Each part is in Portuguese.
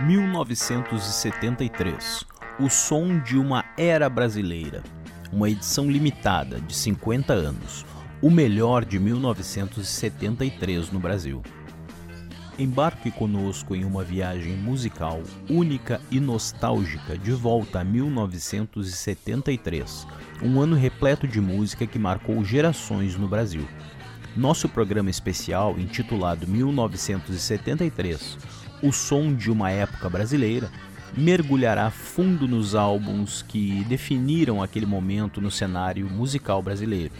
1973 O som de uma era brasileira. Uma edição limitada de 50 anos. O melhor de 1973 no Brasil. Embarque conosco em uma viagem musical única e nostálgica de volta a 1973, um ano repleto de música que marcou gerações no Brasil. Nosso programa especial, intitulado 1973 O Som de uma Época Brasileira, mergulhará fundo nos álbuns que definiram aquele momento no cenário musical brasileiro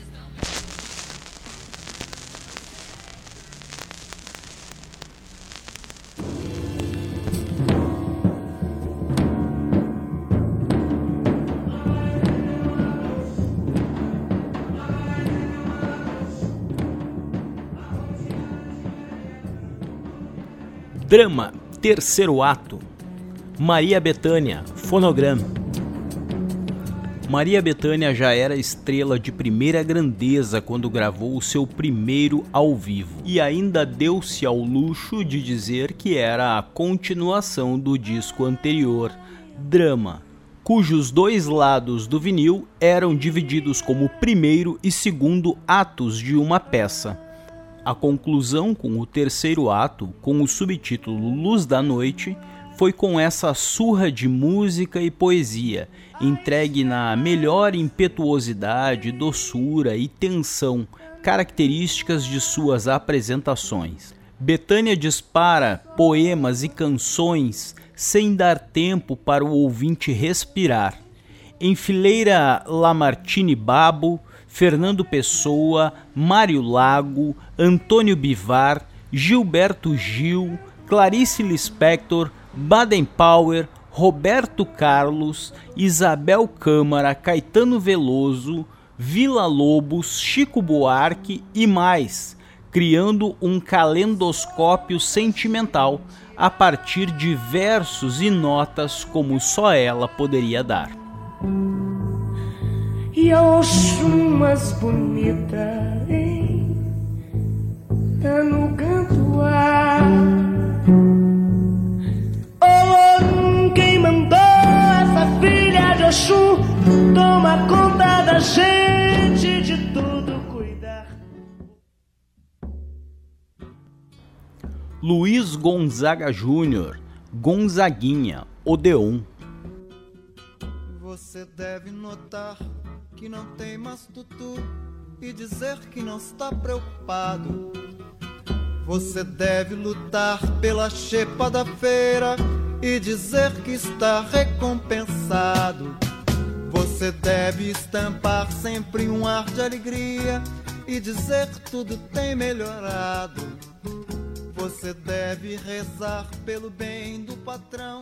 Drama, terceiro ato. Maria Bethânia, fonograma. Maria Bethânia já era estrela de primeira grandeza quando gravou o seu primeiro ao vivo e ainda deu-se ao luxo de dizer que era a continuação do disco anterior, Drama, cujos dois lados do vinil eram divididos como primeiro e segundo atos de uma peça. A conclusão com o terceiro ato, com o subtítulo Luz da Noite, foi com essa surra de música e poesia, entregue na melhor impetuosidade, doçura e tensão, características de suas apresentações. Betânia dispara poemas e canções sem dar tempo para o ouvinte respirar. Enfileira Lamartine Babo, Fernando Pessoa, Mário Lago, Antônio Bivar, Gilberto Gil, Clarice Lispector, Baden Powell, Roberto Carlos, Isabel Câmara, Caetano Veloso, Vila Lobos, Chico Buarque e mais, criando um calendoscópio sentimental a partir de versos e notas como só ela poderia dar e a Oxumas bonita, hein? Tá no canto ar. Oh, quem mandou essa filha de Oxum toma conta da gente de tudo cuidar. Luiz Gonzaga Júnior, Gonzaguinha, Odeon. Você deve notar que não tem mais tutu e dizer que não está preocupado. Você deve lutar pela chepa da feira e dizer que está recompensado. Você deve estampar sempre um ar de alegria e dizer que tudo tem melhorado. Você deve rezar pelo bem do patrão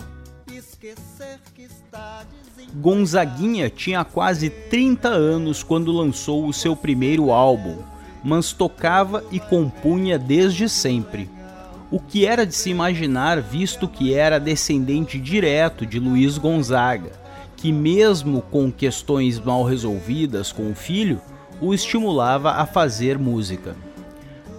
Gonzaguinha tinha quase 30 anos quando lançou o seu primeiro álbum, mas tocava e compunha desde sempre. O que era de se imaginar, visto que era descendente direto de Luiz Gonzaga, que, mesmo com questões mal resolvidas com o filho, o estimulava a fazer música.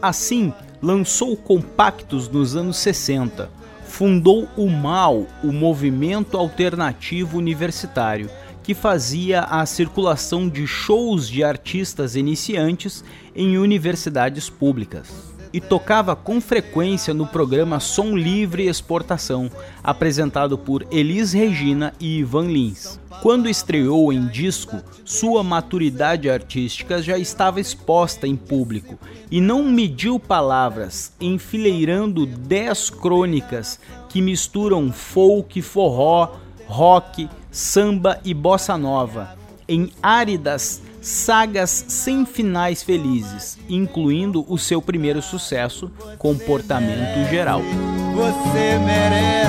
Assim, lançou compactos nos anos 60, fundou o MAU, o Movimento Alternativo Universitário, que fazia a circulação de shows de artistas iniciantes em universidades públicas. E tocava com frequência no programa Som Livre Exportação, apresentado por Elis Regina e Ivan Lins. Quando estreou em disco, sua maturidade artística já estava exposta em público e não mediu palavras, enfileirando dez crônicas que misturam folk, forró, rock, samba e bossa nova, em áridas sagas sem finais felizes, incluindo o seu primeiro sucesso, Comportamento Geral. Você merece,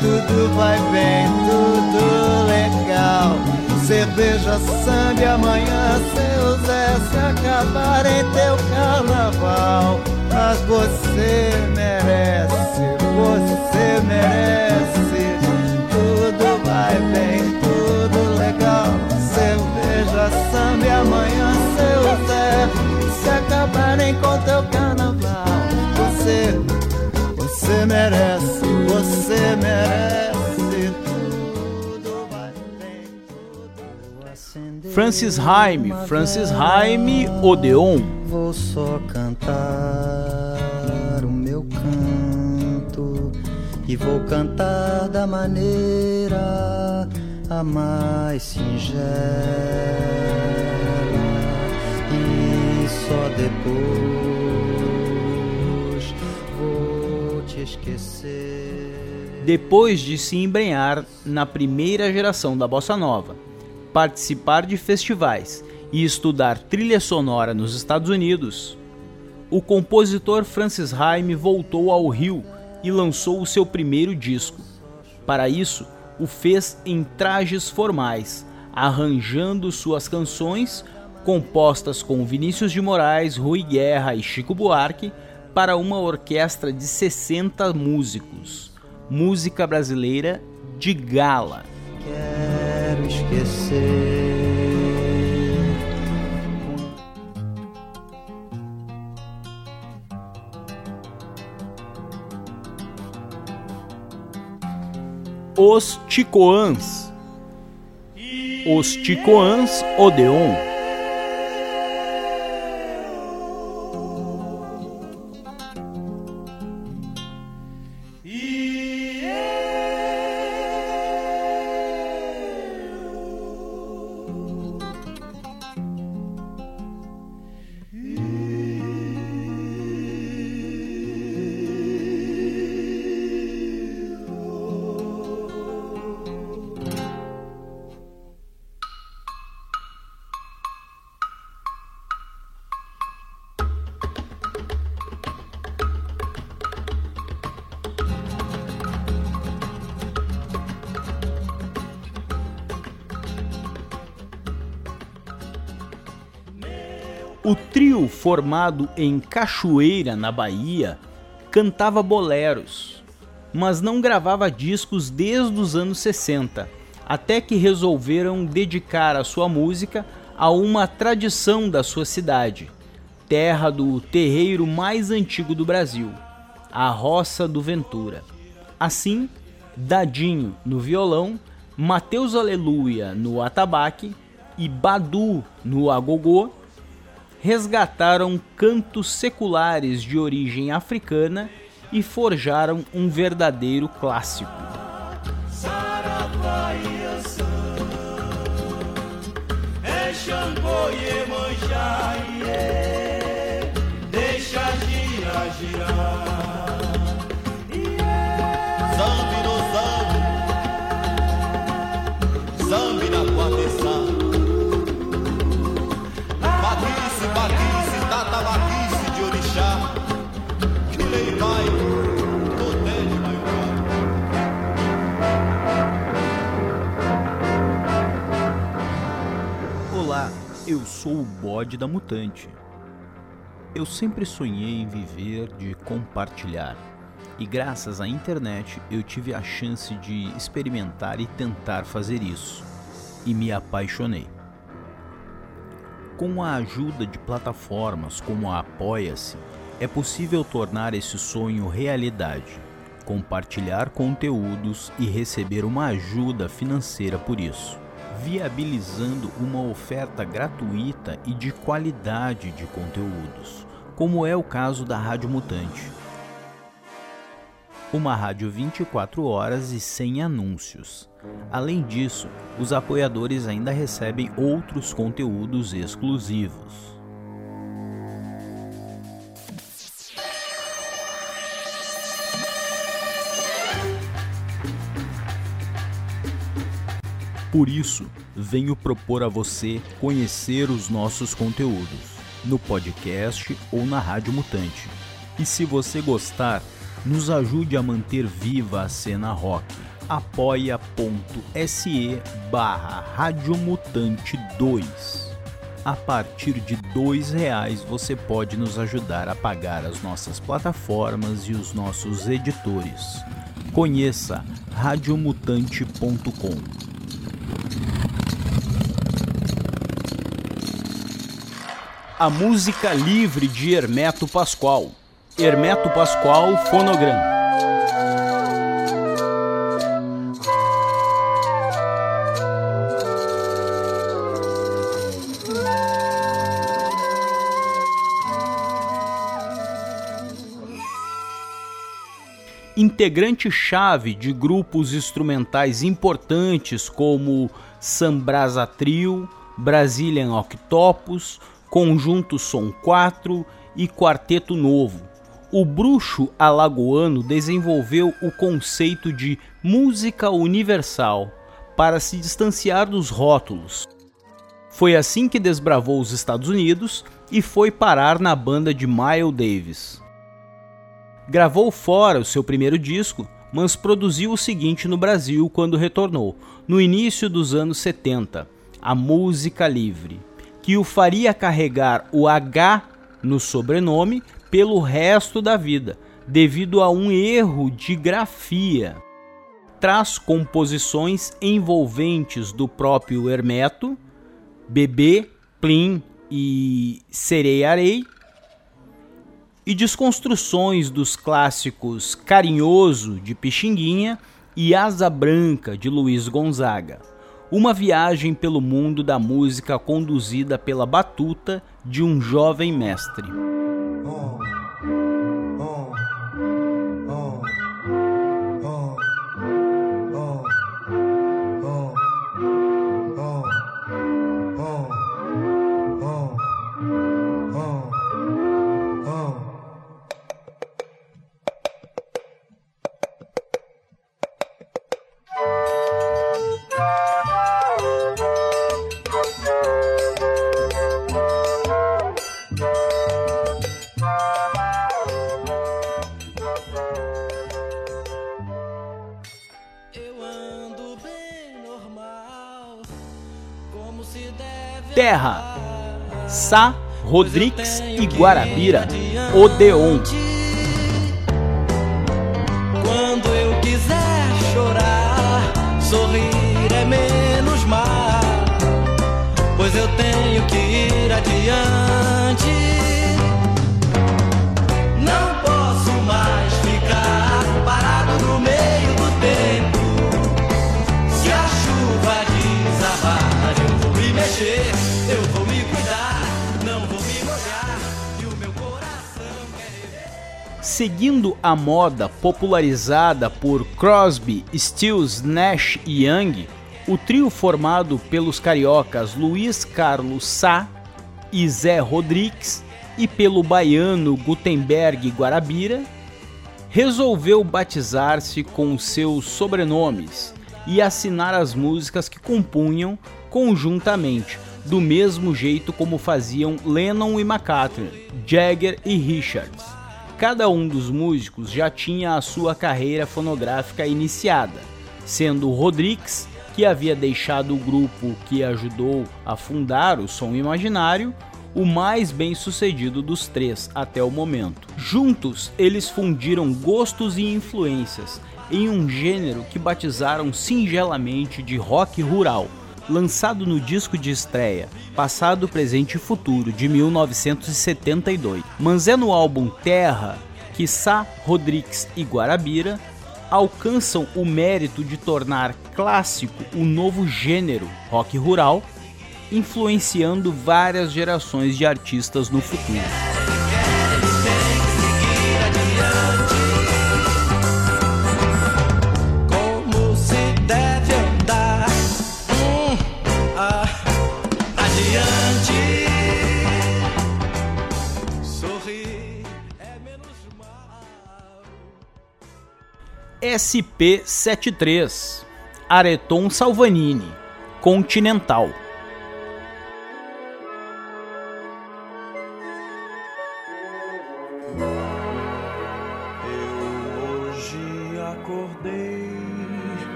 tudo vai bem, tudo legal. Cerveja, samba e amanhã seu Zé se acabar em teu carnaval. Mas você merece, você merece, amanhã, seu Zé. Se acabarem com é teu carnaval, você, você merece, você merece. Tudo vai tudo Francis Haime, Francis Haime Odeon. Vou só cantar o meu canto e vou cantar da maneira a mais singela só depois vou te esquecer. Depois de se embrenhar na primeira geração da bossa nova, participar de festivais e estudar trilha sonora nos Estados Unidos, o compositor Francis Haime voltou ao Rio e lançou o seu primeiro disco. Para isso, o fez em trajes formais, arranjando suas canções, compostas com Vinícius de Moraes, Rui Guerra e Chico Buarque, para uma orquestra de 60 músicos. Música brasileira de gala. Quero esquecer. Os Ticoãs. Os Ticoãs Odeon. O trio formado em Cachoeira, na Bahia, cantava boleros, mas não gravava discos desde os anos 60, até que resolveram dedicar a sua música a uma tradição da sua cidade, terra do terreiro mais antigo do Brasil, a Roça do Ventura. Assim, Dadinho no violão, Mateus Aleluia no atabaque e Badu no agogô resgataram cantos seculares de origem africana e forjaram um verdadeiro clássico. Deixa girar, girar. Eu sou o bode da mutante. Eu sempre sonhei em viver de compartilhar. E graças à internet eu tive a chance de experimentar e tentar fazer isso. E me apaixonei. Com a ajuda de plataformas como a Apoia-se, é possível tornar esse sonho realidade, compartilhar conteúdos e receber uma ajuda financeira por isso, viabilizando uma oferta gratuita e de qualidade de conteúdos, como é o caso da Rádio Mutante. Uma rádio 24 horas e sem anúncios. Além disso, os apoiadores ainda recebem outros conteúdos exclusivos. Por isso, venho propor a você conhecer os nossos conteúdos no podcast ou na Rádio Mutante. E se você gostar, nos ajude a manter viva a cena rock. apoia.se barra Radiomutante 2 A partir de dois reais você pode nos ajudar a pagar as nossas plataformas e os nossos editores. Conheça radiomutante.com A música livre de Hermeto Pascoal. Hermeto Pascoal Fonograma. integrante-chave de grupos instrumentais importantes como Sambrasa Trio, Brazilian Octopus, Conjunto Som 4 e Quarteto Novo. O bruxo alagoano desenvolveu o conceito de música universal para se distanciar dos rótulos. Foi assim que desbravou os Estados Unidos e foi parar na banda de Miles Davis. Gravou fora o seu primeiro disco, mas produziu o seguinte no Brasil quando retornou, no início dos anos 70, a música livre, que o faria carregar o H no sobrenome pelo resto da vida, devido a um erro de grafia. Traz composições envolventes do próprio Hermeto, Bebê, Plim e Sereiarei, e desconstruções dos clássicos Carinhoso de Pixinguinha e Asa Branca de Luiz Gonzaga. Uma viagem pelo mundo da música conduzida pela batuta de um jovem mestre. Terra, Sá, Rodrigues e Guarabira, Odeon. Quando eu quiser chorar, sorrir é menos mal, pois eu tenho que ir adiante. Seguindo a moda popularizada por Crosby, Stills, Nash e Young, o trio formado pelos cariocas Luiz Carlos Sá e Zé Rodrigues e pelo baiano Gutenberg Guarabira, resolveu batizar-se com seus sobrenomes e assinar as músicas que compunham conjuntamente, do mesmo jeito como faziam Lennon e McCartney, Jagger e Richards. Cada um dos músicos já tinha a sua carreira fonográfica iniciada, sendo Rodrigues, que havia deixado o grupo que ajudou a fundar o Som Imaginário, o mais bem sucedido dos três até o momento. Juntos, eles fundiram gostos e influências em um gênero que batizaram singelamente de rock rural, lançado no disco de estreia Passado, Presente e Futuro de 1972. Mas é no álbum Terra que Sá, Rodrigues e Guarabira alcançam o mérito de tornar clássico o novo gênero rock rural, influenciando várias gerações de artistas no futuro. SP73 Areton Salvanini Continental.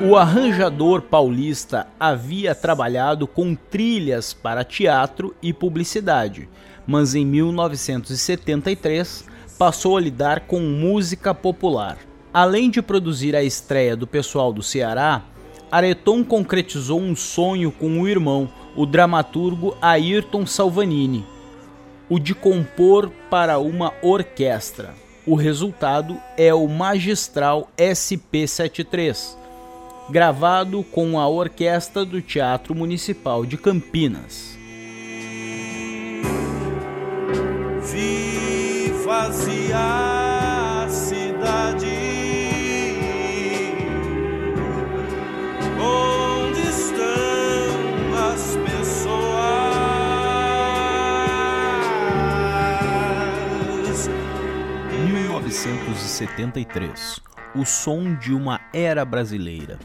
O arranjador paulista havia trabalhado com trilhas para teatro e publicidade, mas em 1973 passou a lidar com música popular. Além de produzir a estreia do pessoal do Ceará, Areton concretizou um sonho com o irmão, o dramaturgo Ayrton Salvanini, o de compor para uma orquestra. O resultado é o magistral SP73, gravado com a orquestra do Teatro Municipal de Campinas. 1973. O som de uma era brasileira.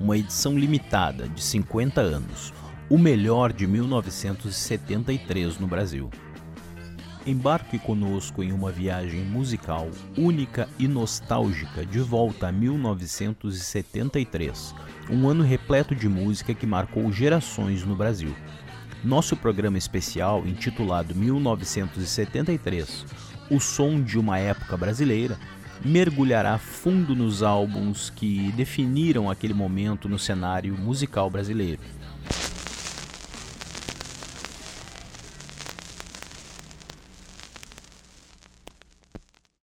Uma edição limitada de 50 anos. O melhor de 1973 no Brasil. Embarque conosco em uma viagem musical única e nostálgica de volta a 1973, um ano repleto de música que marcou gerações no Brasil. Nosso programa especial, intitulado 1973 O Som de uma Época Brasileira, mergulhará fundo nos álbuns que definiram aquele momento no cenário musical brasileiro